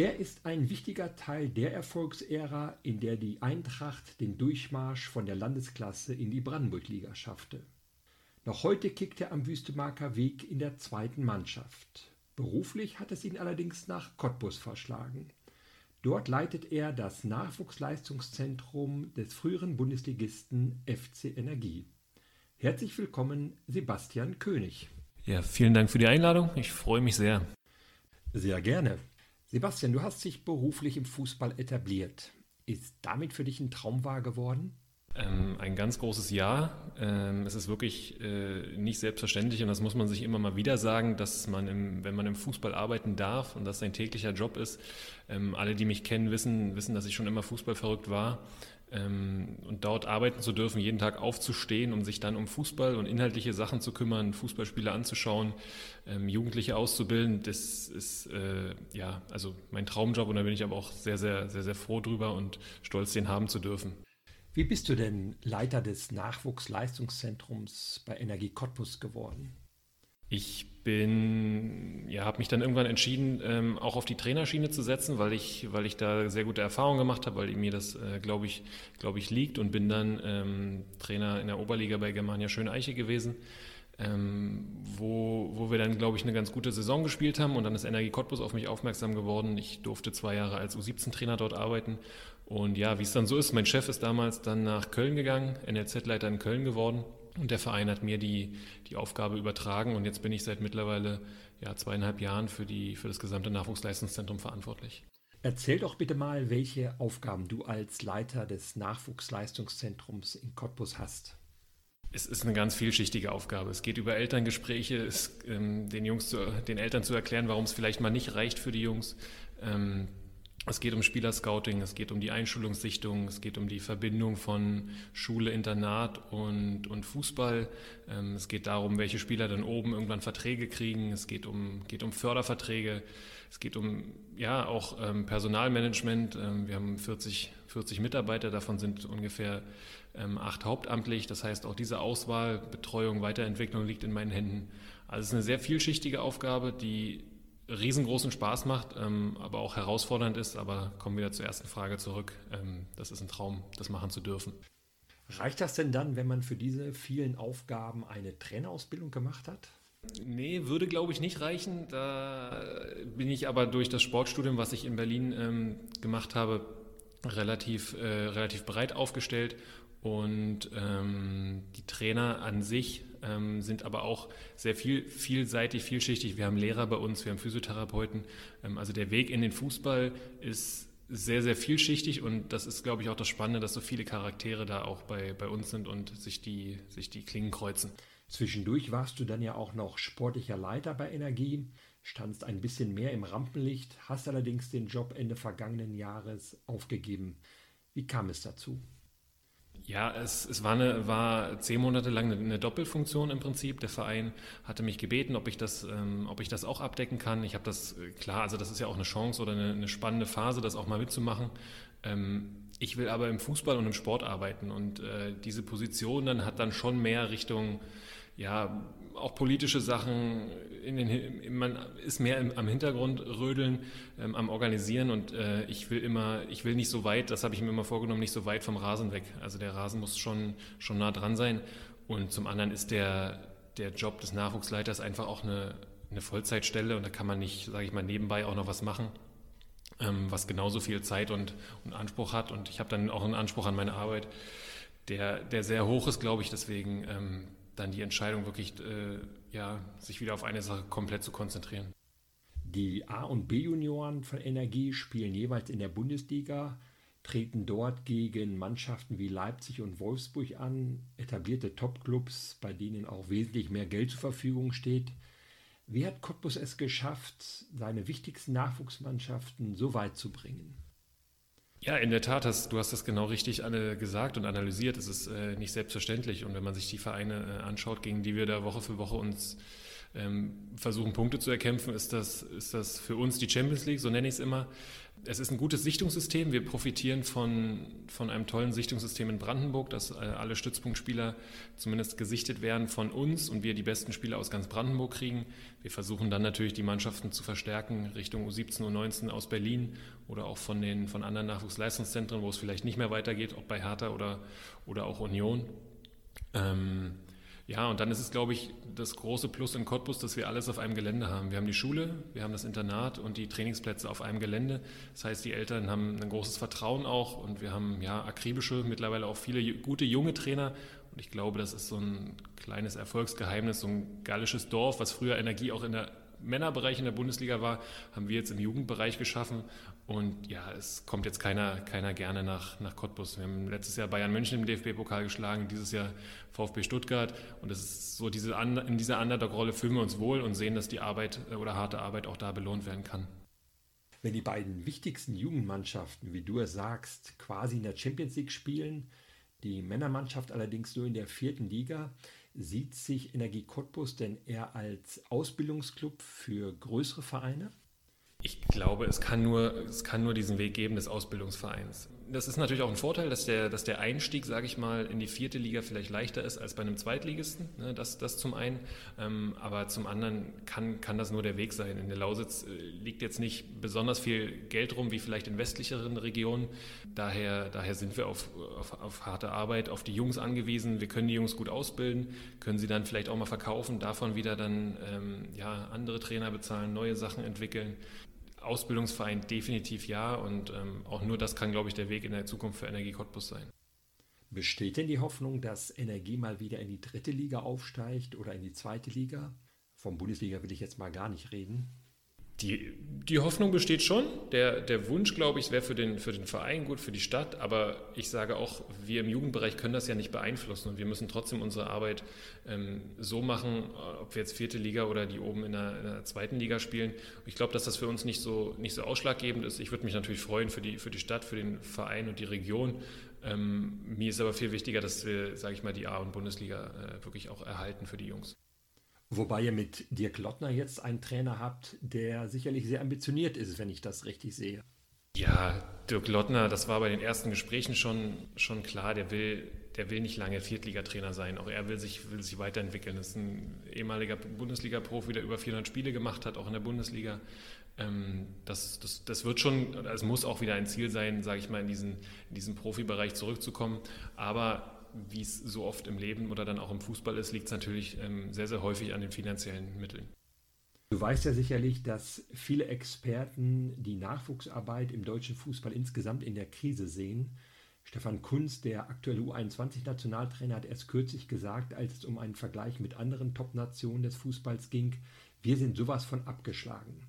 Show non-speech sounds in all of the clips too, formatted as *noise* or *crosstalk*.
Er ist ein wichtiger Teil der Erfolgsära, in der die Eintracht den Durchmarsch von der Landesklasse in die Brandenburg-Liga schaffte. Noch heute kickt er am Wüstemarker Weg in der zweiten Mannschaft. Beruflich hat es ihn allerdings nach Cottbus verschlagen. Dort leitet er das Nachwuchsleistungszentrum des früheren Bundesligisten FC Energie. Herzlich willkommen, Sebastian König. Ja, vielen Dank für die Einladung. Ich freue mich sehr. Sehr gerne. Sebastian, du hast dich beruflich im Fußball etabliert. Ist damit für dich ein Traum wahr geworden? Ähm, ein ganz großes Ja. Ähm, es ist wirklich äh, nicht selbstverständlich und das muss man sich immer mal wieder sagen, dass man, im, wenn man im Fußball arbeiten darf und das sein täglicher Job ist, ähm, alle, die mich kennen, wissen, wissen, dass ich schon immer Fußball verrückt war. Ähm, und dort arbeiten zu dürfen, jeden Tag aufzustehen, um sich dann um Fußball und inhaltliche Sachen zu kümmern, Fußballspiele anzuschauen, ähm, Jugendliche auszubilden, das ist äh, ja also mein Traumjob und da bin ich aber auch sehr, sehr, sehr, sehr froh drüber und stolz, den haben zu dürfen. Wie bist du denn Leiter des Nachwuchsleistungszentrums bei Energie Cottbus geworden? Ich bin, ja, habe mich dann irgendwann entschieden, ähm, auch auf die Trainerschiene zu setzen, weil ich, weil ich da sehr gute Erfahrungen gemacht habe, weil mir das, äh, glaube ich, glaube ich, liegt und bin dann ähm, Trainer in der Oberliga bei Germania Schöneiche gewesen, ähm, wo, wo wir dann, glaube ich, eine ganz gute Saison gespielt haben und dann ist Energie Cottbus auf mich aufmerksam geworden. Ich durfte zwei Jahre als U17-Trainer dort arbeiten und ja, wie es dann so ist, mein Chef ist damals dann nach Köln gegangen, NLZ-Leiter in Köln geworden und der Verein hat mir die, die Aufgabe übertragen und jetzt bin ich seit mittlerweile ja, zweieinhalb Jahren für, die, für das gesamte Nachwuchsleistungszentrum verantwortlich. Erzähl doch bitte mal, welche Aufgaben du als Leiter des Nachwuchsleistungszentrums in Cottbus hast. Es ist eine ganz vielschichtige Aufgabe. Es geht über Elterngespräche, es, ähm, den, Jungs zu, den Eltern zu erklären, warum es vielleicht mal nicht reicht für die Jungs. Ähm, es geht um Spielerscouting, es geht um die Einschulungssichtung, es geht um die Verbindung von Schule, Internat und, und Fußball. Ähm, es geht darum, welche Spieler dann oben irgendwann Verträge kriegen. Es geht um, geht um Förderverträge. Es geht um ja auch ähm, Personalmanagement. Ähm, wir haben 40, 40 Mitarbeiter, davon sind ungefähr acht hauptamtlich. Das heißt, auch diese Auswahl, Betreuung, Weiterentwicklung liegt in meinen Händen. Also es ist eine sehr vielschichtige Aufgabe, die riesengroßen Spaß macht, ähm, aber auch herausfordernd ist. Aber kommen wir zur ersten Frage zurück. Ähm, das ist ein Traum, das machen zu dürfen. Reicht das denn dann, wenn man für diese vielen Aufgaben eine Trainerausbildung gemacht hat? Nee, würde glaube ich nicht reichen. Da bin ich aber durch das Sportstudium, was ich in Berlin ähm, gemacht habe, relativ, äh, relativ breit aufgestellt und ähm, die Trainer an sich ähm, sind aber auch sehr viel, vielseitig, vielschichtig. Wir haben Lehrer bei uns, wir haben Physiotherapeuten. Ähm, also der Weg in den Fußball ist sehr, sehr vielschichtig und das ist, glaube ich, auch das Spannende, dass so viele Charaktere da auch bei, bei uns sind und sich die, sich die Klingen kreuzen. Zwischendurch warst du dann ja auch noch sportlicher Leiter bei Energie, standst ein bisschen mehr im Rampenlicht, hast allerdings den Job Ende vergangenen Jahres aufgegeben. Wie kam es dazu? Ja, es, es war, eine, war zehn Monate lang eine, Doppelfunktion im Prinzip. Der Verein hatte mich gebeten, ob ich das, ähm, ob ich das auch abdecken kann. Ich habe das, äh, klar, also das ist ja auch eine Chance oder eine, eine spannende Phase, das auch mal mitzumachen. Ähm, ich will aber im Fußball und im Sport arbeiten und äh, diese Position dann hat dann schon mehr Richtung ja, auch politische Sachen, in den, man ist mehr im, am Hintergrund rödeln, ähm, am Organisieren und äh, ich will immer, ich will nicht so weit, das habe ich mir immer vorgenommen, nicht so weit vom Rasen weg. Also der Rasen muss schon, schon nah dran sein. Und zum anderen ist der, der Job des Nachwuchsleiters einfach auch eine, eine Vollzeitstelle und da kann man nicht, sage ich mal, nebenbei auch noch was machen, ähm, was genauso viel Zeit und, und Anspruch hat. Und ich habe dann auch einen Anspruch an meine Arbeit, der, der sehr hoch ist, glaube ich. Deswegen ähm, dann die Entscheidung wirklich, äh, ja, sich wieder auf eine Sache komplett zu konzentrieren. Die A- und B-Junioren von Energie spielen jeweils in der Bundesliga, treten dort gegen Mannschaften wie Leipzig und Wolfsburg an, etablierte Topclubs, bei denen auch wesentlich mehr Geld zur Verfügung steht. Wie hat Cottbus es geschafft, seine wichtigsten Nachwuchsmannschaften so weit zu bringen? Ja, in der Tat, hast, du hast das genau richtig alle gesagt und analysiert. Es ist äh, nicht selbstverständlich. Und wenn man sich die Vereine äh, anschaut, gegen die wir da Woche für Woche uns ähm, versuchen, Punkte zu erkämpfen, ist das, ist das für uns die Champions League, so nenne ich es immer es ist ein gutes Sichtungssystem. Wir profitieren von, von einem tollen Sichtungssystem in Brandenburg, dass äh, alle Stützpunktspieler zumindest gesichtet werden von uns und wir die besten Spieler aus ganz Brandenburg kriegen. Wir versuchen dann natürlich die Mannschaften zu verstärken Richtung U17, U19 aus Berlin oder auch von, den, von anderen Nachwuchsleistungszentren, wo es vielleicht nicht mehr weitergeht, ob bei Hertha oder, oder auch Union. Ähm, ja, und dann ist es, glaube ich, das große Plus in Cottbus, dass wir alles auf einem Gelände haben. Wir haben die Schule, wir haben das Internat und die Trainingsplätze auf einem Gelände. Das heißt, die Eltern haben ein großes Vertrauen auch und wir haben ja akribische, mittlerweile auch viele gute junge Trainer. Und ich glaube, das ist so ein kleines Erfolgsgeheimnis, so ein gallisches Dorf, was früher Energie auch in der Männerbereich in der Bundesliga war, haben wir jetzt im Jugendbereich geschaffen. Und ja, es kommt jetzt keiner, keiner gerne nach, nach Cottbus. Wir haben letztes Jahr Bayern München im DFB-Pokal geschlagen, dieses Jahr VfB Stuttgart. Und das ist so diese, in dieser Underdog-Rolle fühlen wir uns wohl und sehen, dass die Arbeit äh, oder harte Arbeit auch da belohnt werden kann. Wenn die beiden wichtigsten Jugendmannschaften, wie du es sagst, quasi in der Champions League spielen, die Männermannschaft allerdings nur in der vierten Liga, Sieht sich Energie Cottbus denn eher als Ausbildungsclub für größere Vereine? Ich glaube, es kann, nur, es kann nur diesen Weg geben des Ausbildungsvereins. Das ist natürlich auch ein Vorteil, dass der, dass der Einstieg, sage ich mal, in die vierte Liga vielleicht leichter ist als bei einem Zweitligisten. Ne, das, das zum einen. Ähm, aber zum anderen kann, kann das nur der Weg sein. In der Lausitz äh, liegt jetzt nicht besonders viel Geld rum, wie vielleicht in westlicheren Regionen. Daher, daher sind wir auf, auf, auf harte Arbeit, auf die Jungs angewiesen. Wir können die Jungs gut ausbilden, können sie dann vielleicht auch mal verkaufen, davon wieder dann ähm, ja, andere Trainer bezahlen, neue Sachen entwickeln. Ausbildungsverein definitiv ja und ähm, auch nur das kann, glaube ich, der Weg in der Zukunft für Energie Cottbus sein. Besteht denn die Hoffnung, dass Energie mal wieder in die dritte Liga aufsteigt oder in die zweite Liga? Vom Bundesliga will ich jetzt mal gar nicht reden. Die, die Hoffnung besteht schon. Der, der Wunsch, glaube ich, wäre für den, für den Verein gut, für die Stadt. Aber ich sage auch, wir im Jugendbereich können das ja nicht beeinflussen. Und wir müssen trotzdem unsere Arbeit ähm, so machen, ob wir jetzt vierte Liga oder die oben in der, in der zweiten Liga spielen. Ich glaube, dass das für uns nicht so, nicht so ausschlaggebend ist. Ich würde mich natürlich freuen für die, für die Stadt, für den Verein und die Region. Ähm, mir ist aber viel wichtiger, dass wir, sage ich mal, die A- und Bundesliga äh, wirklich auch erhalten für die Jungs. Wobei ihr mit Dirk Lottner jetzt einen Trainer habt, der sicherlich sehr ambitioniert ist, wenn ich das richtig sehe. Ja, Dirk Lottner, das war bei den ersten Gesprächen schon, schon klar, der will, der will nicht lange Viertligatrainer sein. Auch er will sich, will sich weiterentwickeln. Das ist ein ehemaliger Bundesliga-Profi, der über 400 Spiele gemacht hat, auch in der Bundesliga. Ähm, das, das, das wird schon, es muss auch wieder ein Ziel sein, sage ich mal, in diesen, in diesen Profibereich zurückzukommen. Aber wie es so oft im Leben oder dann auch im Fußball ist, liegt es natürlich ähm, sehr, sehr häufig an den finanziellen Mitteln. Du weißt ja sicherlich, dass viele Experten die Nachwuchsarbeit im deutschen Fußball insgesamt in der Krise sehen. Stefan Kunz, der aktuelle U21-Nationaltrainer, hat erst kürzlich gesagt, als es um einen Vergleich mit anderen Top-Nationen des Fußballs ging, wir sind sowas von abgeschlagen.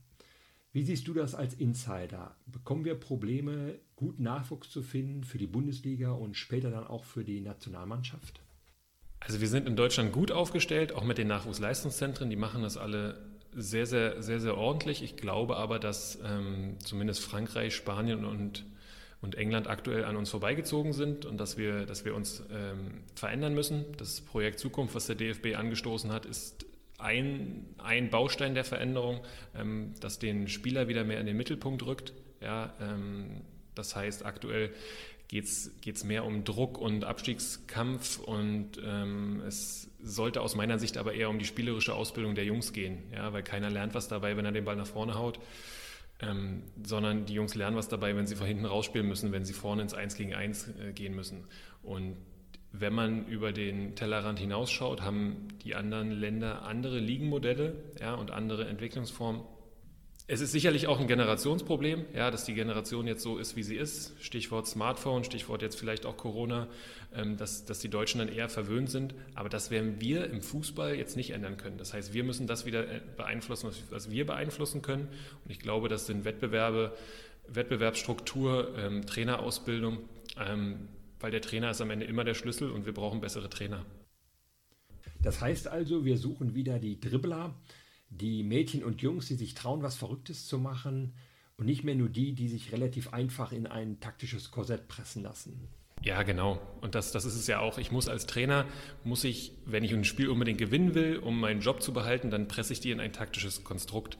Wie siehst du das als Insider? Bekommen wir Probleme, guten Nachwuchs zu finden für die Bundesliga und später dann auch für die Nationalmannschaft? Also wir sind in Deutschland gut aufgestellt, auch mit den Nachwuchsleistungszentren. Die machen das alle sehr, sehr, sehr, sehr ordentlich. Ich glaube aber, dass ähm, zumindest Frankreich, Spanien und, und England aktuell an uns vorbeigezogen sind und dass wir, dass wir uns ähm, verändern müssen. Das Projekt Zukunft, was der DFB angestoßen hat, ist ein, ein Baustein der Veränderung, ähm, das den Spieler wieder mehr in den Mittelpunkt rückt. Ja, ähm, das heißt, aktuell geht es mehr um Druck und Abstiegskampf und ähm, es sollte aus meiner Sicht aber eher um die spielerische Ausbildung der Jungs gehen, ja, weil keiner lernt was dabei, wenn er den Ball nach vorne haut. Ähm, sondern die Jungs lernen was dabei, wenn sie von hinten rausspielen müssen, wenn sie vorne ins 1 gegen 1 äh, gehen müssen. Und wenn man über den Tellerrand hinausschaut, haben die anderen Länder andere Ligenmodelle ja, und andere Entwicklungsformen. Es ist sicherlich auch ein Generationsproblem, ja, dass die Generation jetzt so ist, wie sie ist. Stichwort Smartphone, Stichwort jetzt vielleicht auch Corona, ähm, dass, dass die Deutschen dann eher verwöhnt sind. Aber das werden wir im Fußball jetzt nicht ändern können. Das heißt, wir müssen das wieder äh, beeinflussen, was, wir beeinflussen können. Und ich glaube, das sind Wettbewerbe, Wettbewerbsstruktur, ähm, Trainerausbildung, ähm, weil der Trainer ist am Ende immer der Schlüssel und wir brauchen bessere Trainer. Das heißt also, wir suchen wieder die Dribbler, die Mädchen und Jungs, die sich trauen, was Verrücktes zu machen und nicht mehr nur die, die sich relativ einfach in ein taktisches Korsett pressen lassen. Ja, genau. Und das, das ist es ja auch. Ich muss als Trainer, muss ich, wenn ich ein Spiel unbedingt gewinnen will, um meinen Job zu behalten, dann presse ich die in ein taktisches Konstrukt.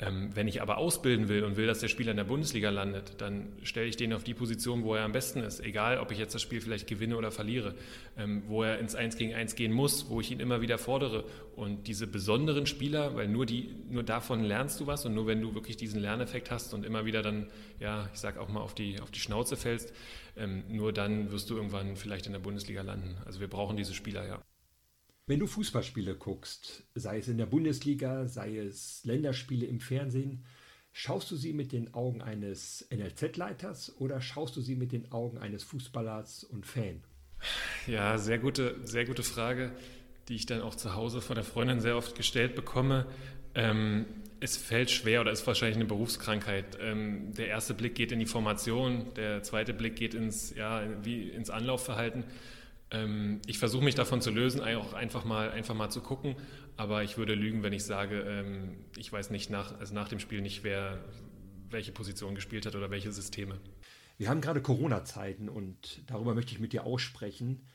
Ähm, wenn ich aber ausbilden will und will, dass der Spieler in der Bundesliga landet, dann stelle ich den auf die Position, wo er am besten ist. Egal, ob ich jetzt das Spiel vielleicht gewinne oder verliere. Ähm, wo er ins Eins gegen Eins gehen muss, wo ich ihn immer wieder fordere. Und diese besonderen Spieler, weil nur, die, nur davon lernst du was und nur wenn du wirklich diesen Lerneffekt hast und immer wieder dann, ja, ich sag auch mal, auf die, auf die Schnauze fällst, ähm, nur dann wirst du irgendwann vielleicht in der Bundesliga landen. Also wir brauchen diese Spieler, ja. Wenn du Fußballspiele guckst, sei es in der Bundesliga, sei es Länderspiele im Fernsehen, schaust du sie mit den Augen eines NLZ-Leiters oder schaust du sie mit den Augen eines Fußballers und Fan? Ja, sehr gute, sehr gute Frage, die ich dann auch zu Hause von der Freundin sehr oft gestellt bekomme. Ähm, es fällt schwer oder ist wahrscheinlich eine Berufskrankheit. Ähm, der erste Blick geht in die Formation, der zweite Blick geht ins, ja, wie ins Anlaufverhalten. Ähm, ich versuche mich davon zu lösen, auch einfach mal, einfach mal zu gucken. Aber ich würde lügen, wenn ich sage, ähm, ich weiß nicht nach, also nach dem Spiel nicht, wer welche Position gespielt hat oder welche Systeme. Wir haben gerade Corona-Zeiten und darüber möchte ich mit dir aussprechen.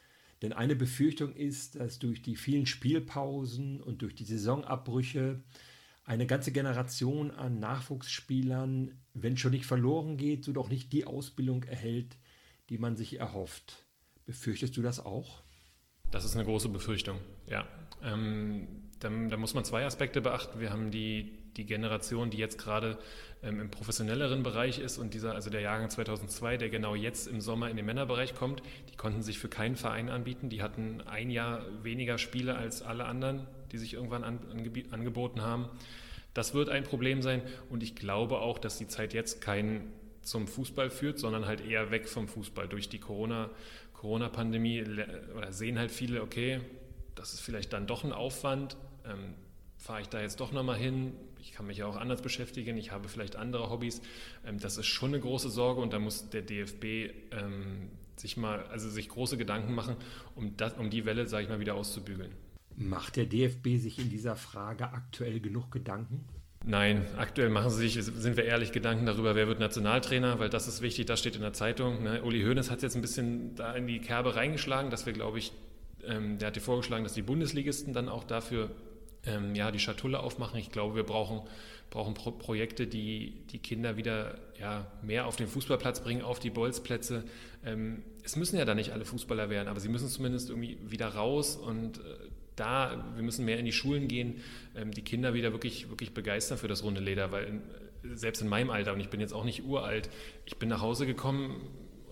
Denn eine Befürchtung ist, dass durch die vielen Spielpausen und durch die Saisonabbrüche eine ganze Generation an Nachwuchsspielern, wenn schon nicht verloren geht, so doch nicht die Ausbildung erhält, die man sich erhofft. Befürchtest du das auch? Das ist eine große Befürchtung, ja. Ähm, da, da, muss man zwei Aspekte beachten. Wir haben die, die Generation, die jetzt gerade ähm, im professionelleren Bereich ist und dieser, also der Jahrgang 2002, der genau jetzt im Sommer in den Männerbereich kommt, die konnten sich für keinen Verein anbieten. Die hatten ein Jahr weniger Spiele als alle anderen, die sich irgendwann an, angeboten haben. Das wird ein Problem sein und ich glaube auch, dass die Zeit jetzt kein zum Fußball führt, sondern halt eher weg vom Fußball. Durch die Corona, Corona-Pandemie oder sehen halt viele, okay, das ist vielleicht dann doch ein Aufwand. Ähm, Fahre ich da jetzt doch nochmal hin? Ich kann mich ja auch anders beschäftigen. Ich habe vielleicht andere Hobbys. Ähm, das ist schon eine große Sorge und da muss der DFB ähm, sich mal, also sich große Gedanken machen, um, das, um die Welle, sage ich mal, wieder auszubügeln. Macht der DFB sich in dieser Frage aktuell genug Gedanken? Nein, aktuell machen sie sich, sind wir ehrlich, Gedanken darüber, wer wird Nationaltrainer, weil das ist wichtig, das steht in der Zeitung. Ne? Uli Hoeneß hat jetzt ein bisschen da in die Kerbe reingeschlagen, dass wir, glaube ich, ähm, der hat dir vorgeschlagen, dass die Bundesligisten dann auch dafür ähm, ja, die Schatulle aufmachen. Ich glaube, wir brauchen, brauchen Pro Projekte, die die Kinder wieder ja, mehr auf den Fußballplatz bringen, auf die Bolzplätze. Ähm, es müssen ja da nicht alle Fußballer werden, aber sie müssen zumindest irgendwie wieder raus und äh, da, wir müssen mehr in die Schulen gehen, ähm, die Kinder wieder wirklich, wirklich begeistern für das runde Leder, weil in, selbst in meinem Alter, und ich bin jetzt auch nicht uralt, ich bin nach Hause gekommen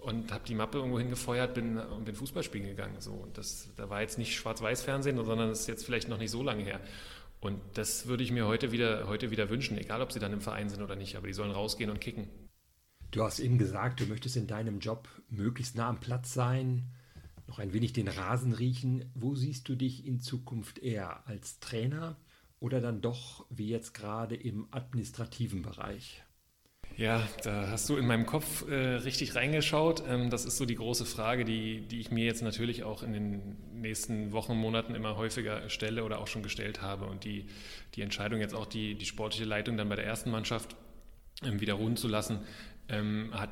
und habe die Mappe irgendwo hingefeuert bin und bin Fußball spielen gegangen. So. Und das, da war jetzt nicht Schwarz-Weiß-Fernsehen, sondern das ist jetzt vielleicht noch nicht so lange her. Und das würde ich mir heute wieder, heute wieder wünschen, egal ob sie dann im Verein sind oder nicht, aber die sollen rausgehen und kicken. Du hast eben gesagt, du möchtest in deinem Job möglichst nah am Platz sein, noch ein wenig den Rasen riechen. Wo siehst du dich in Zukunft eher als Trainer oder dann doch wie jetzt gerade im administrativen Bereich? Ja, da hast du in meinem Kopf äh, richtig reingeschaut. Ähm, das ist so die große Frage, die, die ich mir jetzt natürlich auch in den nächsten Wochen, Monaten immer häufiger stelle oder auch schon gestellt habe. Und die, die Entscheidung jetzt auch die, die sportliche Leitung dann bei der ersten Mannschaft ähm, wieder ruhen zu lassen, ähm, hat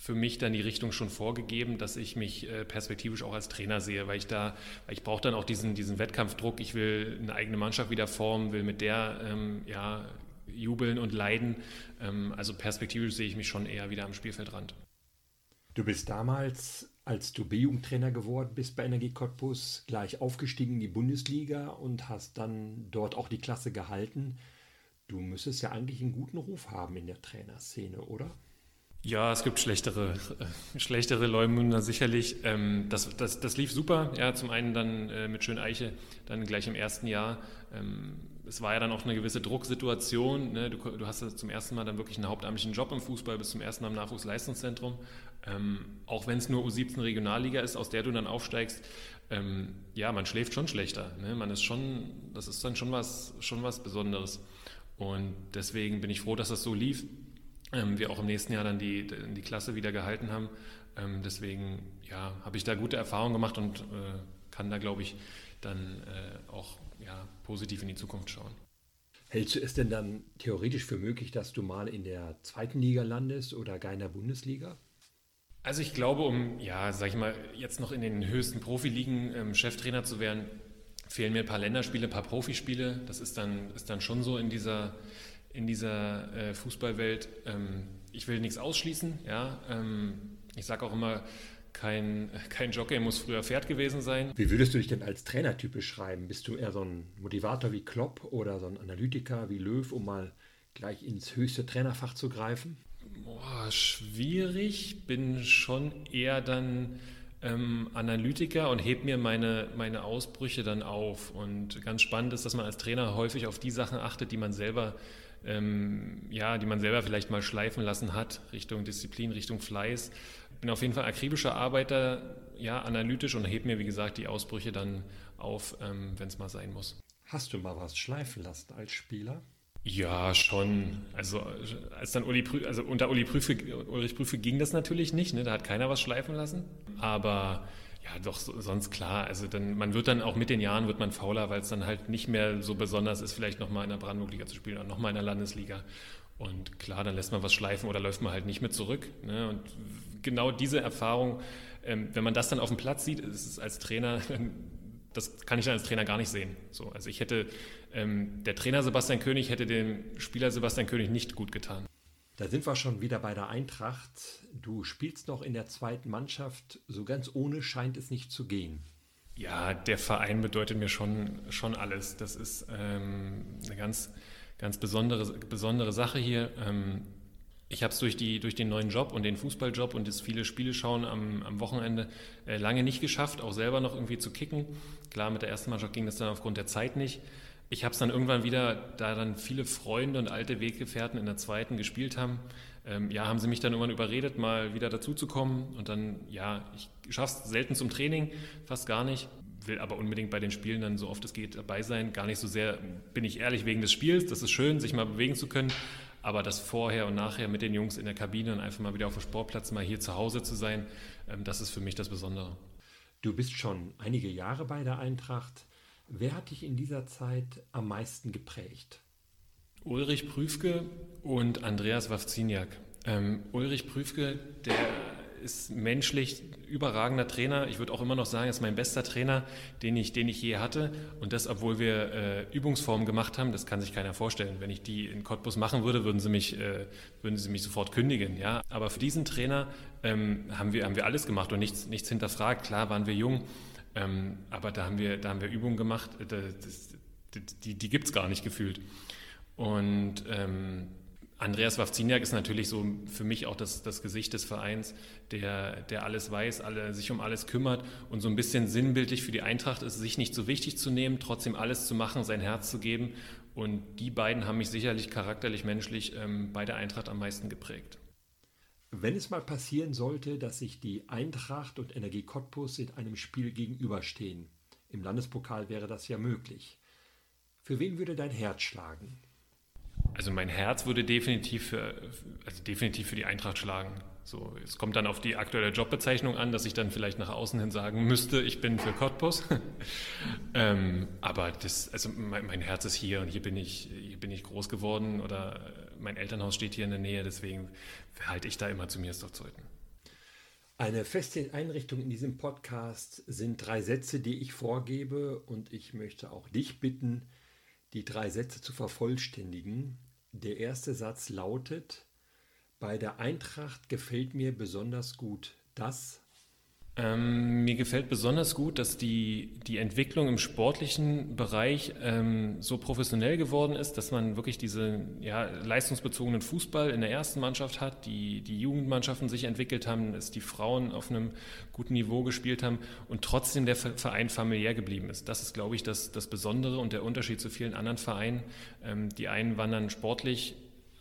für mich dann die Richtung schon vorgegeben, dass ich mich äh, perspektivisch auch als Trainer sehe, weil ich da, weil ich brauche dann auch diesen, diesen Wettkampfdruck. Ich will eine eigene Mannschaft wieder formen, will mit der ähm, ja, jubeln und leiden. Ähm, also perspektivisch sehe ich mich schon eher wieder am Spielfeldrand. Du bist damals, als du B-Jugendtrainer geworden bist bei Energie Cottbus, gleich aufgestiegen in die Bundesliga und hast dann dort auch die Klasse gehalten. Du müsstest ja eigentlich einen guten Ruf haben in der Trainerszene, oder? Ja, es gibt schlechtere, äh, schlechtere Leumünder sicherlich. Ähm, das, das, das lief super. Ja, zum einen dann äh, mit Schön Eiche, dann gleich im ersten Jahr. Ähm, es war ja dann auch eine gewisse Drucksituation. Ne? Du, du, hast ja zum ersten Mal dann wirklich einen hauptamtlichen Job im Fußball, bis zum ersten Mal im Nachwuchsleistungszentrum. Ähm, auch wenn es nur U17 Regionalliga ist, aus der du dann aufsteigst, ähm, ja, man schläft schon schlechter. Ne? Man ist schon, das ist dann schon was, schon was Besonderes. Und deswegen bin ich froh, dass das so lief ähm, wir auch im nächsten Jahr dann die, die Klasse wieder gehalten haben. Ähm, deswegen ja, habe ich da gute Erfahrungen gemacht und äh, kann da, glaube ich, dann äh, auch ja, positiv in die Zukunft schauen. Hältst du es denn dann theoretisch für möglich, dass du mal in der zweiten Liga landest oder gar in der Bundesliga? Also ich glaube, um, ja, sag ich mal, jetzt noch in den höchsten Profiligen ähm, Cheftrainer zu werden, fehlen mir ein paar Länderspiele, ein paar Profispiele. Das ist dann, ist dann schon so in dieser, in dieser äh, Fußballwelt. Ähm, ich will nichts ausschließen, ja. Ähm, ich sage auch immer, kein, *laughs* kein Jockey muss früher Pferd gewesen sein. Wie würdest du dich denn als Trainertyp beschreiben? Bist du eher so ein Motivator wie Klopp oder so ein Analytiker wie Löw, um mal gleich ins höchste Trainerfach zu greifen? Boah, schwierig. Bin schon eher dann ähm, Analytiker und heb mir meine, meine Ausbrüche dann auf. Und ganz spannend ist, dass man als Trainer häufig auf die Sachen achtet, die man selber ähm, ja, die man selber vielleicht mal schleifen lassen hat, Richtung Disziplin, Richtung Fleiß. Bin auf jeden Fall akribischer Arbeiter, ja, analytisch und heb mir, wie gesagt, die Ausbrüche dann auf, ähm, wenn es mal sein muss. Hast du mal was schleifen lassen als Spieler? Ja, schon. Also als dann Uli Prü also unter Uli Prüfe, Ulrich Prüfe ging das natürlich nicht, ne? da hat keiner was schleifen lassen. Aber ja, doch sonst klar. Also dann, man wird dann auch mit den Jahren wird man fauler, weil es dann halt nicht mehr so besonders ist, vielleicht nochmal in der Brandenburg-Liga zu spielen oder nochmal in der Landesliga. Und klar, dann lässt man was schleifen oder läuft man halt nicht mit zurück. Ne? Und genau diese Erfahrung, ähm, wenn man das dann auf dem Platz sieht, ist es als Trainer das kann ich dann als Trainer gar nicht sehen. So, also ich hätte, ähm, der Trainer Sebastian König hätte dem Spieler Sebastian König nicht gut getan. Da sind wir schon wieder bei der Eintracht. Du spielst noch in der zweiten Mannschaft. So ganz ohne scheint es nicht zu gehen. Ja, der Verein bedeutet mir schon, schon alles. Das ist ähm, eine ganz, ganz besondere, besondere Sache hier. Ähm, ich habe es durch, durch den neuen Job und den Fußballjob und das viele Spiele schauen am, am Wochenende äh, lange nicht geschafft, auch selber noch irgendwie zu kicken. Klar, mit der ersten Mannschaft ging das dann aufgrund der Zeit nicht. Ich habe es dann irgendwann wieder, da dann viele Freunde und alte Weggefährten in der zweiten gespielt haben, ähm, ja, haben sie mich dann irgendwann überredet, mal wieder dazuzukommen. Und dann, ja, ich schaffe es selten zum Training, fast gar nicht will aber unbedingt bei den Spielen dann so oft es geht dabei sein. Gar nicht so sehr, bin ich ehrlich, wegen des Spiels. Das ist schön, sich mal bewegen zu können. Aber das Vorher und Nachher mit den Jungs in der Kabine und einfach mal wieder auf dem Sportplatz, mal hier zu Hause zu sein, ähm, das ist für mich das Besondere. Du bist schon einige Jahre bei der Eintracht. Wer hat dich in dieser Zeit am meisten geprägt? Ulrich Prüfke und Andreas Wawziniak. Ähm, Ulrich Prüfke, der ist menschlich überragender Trainer. Ich würde auch immer noch sagen, er ist mein bester Trainer, den ich, den ich je hatte. Und das, obwohl wir äh, Übungsformen gemacht haben, das kann sich keiner vorstellen. Wenn ich die in Cottbus machen würde, würden sie mich, äh, würden sie mich sofort kündigen. Ja? Aber für diesen Trainer ähm, haben, wir, haben wir alles gemacht und nichts, nichts hinterfragt. Klar waren wir jung, ähm, aber da haben wir, da haben wir Übungen gemacht, äh, das, die, die gibt es gar nicht gefühlt. Und ähm, Andreas Wawziniak ist natürlich so für mich auch das, das Gesicht des Vereins, der, der alles weiß, alle, sich um alles kümmert und so ein bisschen sinnbildlich für die Eintracht ist, sich nicht so wichtig zu nehmen, trotzdem alles zu machen, sein Herz zu geben. Und die beiden haben mich sicherlich charakterlich, menschlich ähm, bei der Eintracht am meisten geprägt. Wenn es mal passieren sollte, dass sich die Eintracht und Energie Cottbus in einem Spiel gegenüberstehen, im Landespokal wäre das ja möglich. Für wen würde dein Herz schlagen? Also mein Herz würde definitiv für, also definitiv für die Eintracht schlagen. So, es kommt dann auf die aktuelle Jobbezeichnung an, dass ich dann vielleicht nach außen hin sagen müsste, ich bin für Cottbus. *laughs* ähm, aber das, also mein, mein, Herz ist hier und hier bin ich, hier bin ich groß geworden oder mein Elternhaus steht hier in der Nähe, deswegen halte ich da immer zu mir ist doch Zeuten. Eine feste Einrichtung in diesem Podcast sind drei Sätze, die ich vorgebe und ich möchte auch dich bitten, die drei Sätze zu vervollständigen. Der erste Satz lautet, bei der Eintracht gefällt mir besonders gut das. Ähm, mir gefällt besonders gut, dass die, die Entwicklung im sportlichen Bereich ähm, so professionell geworden ist, dass man wirklich diesen ja, leistungsbezogenen Fußball in der ersten Mannschaft hat, die, die Jugendmannschaften sich entwickelt haben, dass die Frauen auf einem guten Niveau gespielt haben und trotzdem der Verein familiär geblieben ist. Das ist, glaube ich, das, das Besondere und der Unterschied zu vielen anderen Vereinen. Ähm, die einen wandern sportlich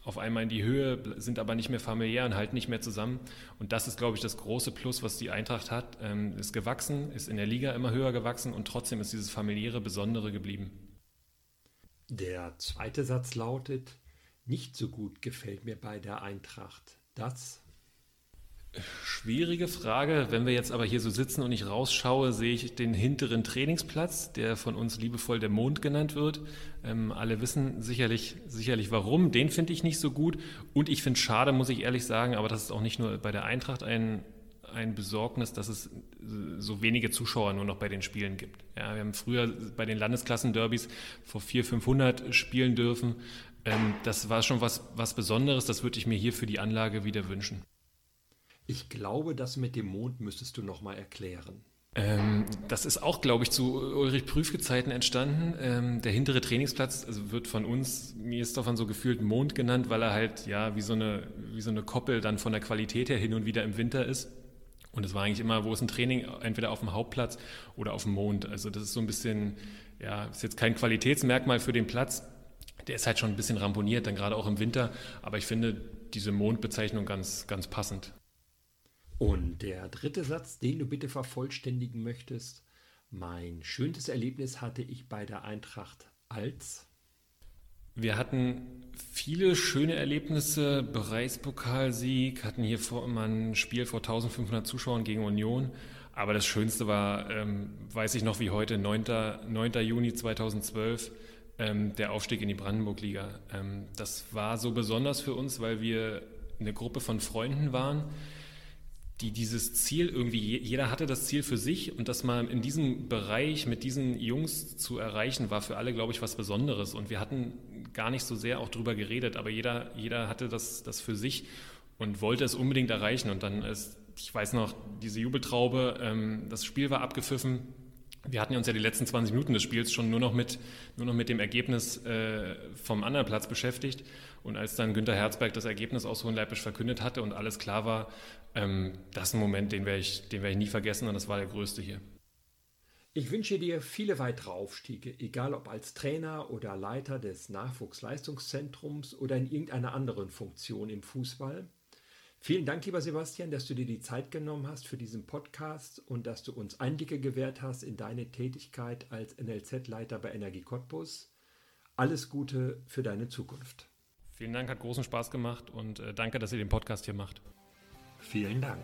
auf einmal in die Höhe, sind aber nicht mehr familiär und halten nicht mehr zusammen. Und das ist, glaube ich, das große Plus, was die Eintracht hat. Ähm, ist gewachsen, ist in der Liga immer höher gewachsen und trotzdem ist dieses familiäre Besondere geblieben. Der zweite Satz lautet, nicht so gut gefällt mir bei der Eintracht das. Schwierige Frage. Wenn wir jetzt aber hier so sitzen und ich rausschaue, sehe ich den hinteren Trainingsplatz, der von uns liebevoll der Mond genannt wird. Ähm, alle wissen sicherlich, sicherlich warum. Den finde ich nicht so gut. Und ich finde es schade, muss ich ehrlich sagen, aber das ist auch nicht nur bei der Eintracht ein, ein Besorgnis, dass es so wenige Zuschauer nur noch bei den Spielen gibt. Ja, wir haben früher bei den Landesklassen-Derbys vor 400, 500 spielen dürfen. Ähm, das war schon was, was Besonderes. Das würde ich mir hier für die Anlage wieder wünschen. Ich glaube, das mit dem Mond müsstest du noch mal erklären. Ähm, das ist auch, glaube ich, zu Ulrich Prüfgezeiten entstanden. Ähm, der hintere Trainingsplatz also wird von uns, mir ist davon so gefühlt Mond genannt, weil er halt ja wie so, eine, wie so eine Koppel dann von der Qualität her hin und wieder im Winter ist. Und es war eigentlich immer, wo ist ein Training, entweder auf dem Hauptplatz oder auf dem Mond. Also das ist so ein bisschen, ja, ist jetzt kein Qualitätsmerkmal für den Platz. Der ist halt schon ein bisschen ramponiert, dann gerade auch im Winter. Aber ich finde diese Mondbezeichnung ganz, ganz passend. Und der dritte Satz, den du bitte vervollständigen möchtest. Mein schönstes Erlebnis hatte ich bei der Eintracht als. Wir hatten viele schöne Erlebnisse, Bereichspokalsieg, hatten hier vor, immer ein Spiel vor 1500 Zuschauern gegen Union. Aber das Schönste war, ähm, weiß ich noch wie heute, 9. 9. Juni 2012, ähm, der Aufstieg in die Brandenburg-Liga. Ähm, das war so besonders für uns, weil wir eine Gruppe von Freunden waren, die dieses Ziel irgendwie, jeder hatte das Ziel für sich und das mal in diesem Bereich mit diesen Jungs zu erreichen, war für alle, glaube ich, was Besonderes. Und wir hatten gar nicht so sehr auch drüber geredet, aber jeder, jeder hatte das, das für sich und wollte es unbedingt erreichen. Und dann ist, ich weiß noch, diese Jubeltraube, ähm, das Spiel war abgepfiffen. Wir hatten uns ja die letzten 20 Minuten des Spiels schon nur noch mit, nur noch mit dem Ergebnis äh, vom anderen Platz beschäftigt. Und als dann Günter Herzberg das Ergebnis aus Hohenleipisch verkündet hatte und alles klar war, ähm, das ist ein Moment, den werde ich, werd ich nie vergessen und das war der größte hier. Ich wünsche dir viele weitere Aufstiege, egal ob als Trainer oder Leiter des Nachwuchsleistungszentrums oder in irgendeiner anderen Funktion im Fußball. Vielen Dank, lieber Sebastian, dass du dir die Zeit genommen hast für diesen Podcast und dass du uns Einblicke gewährt hast in deine Tätigkeit als NLZ-Leiter bei Energie Cottbus. Alles Gute für deine Zukunft. Vielen Dank, hat großen Spaß gemacht und äh, danke, dass ihr den Podcast hier macht. Vielen Dank.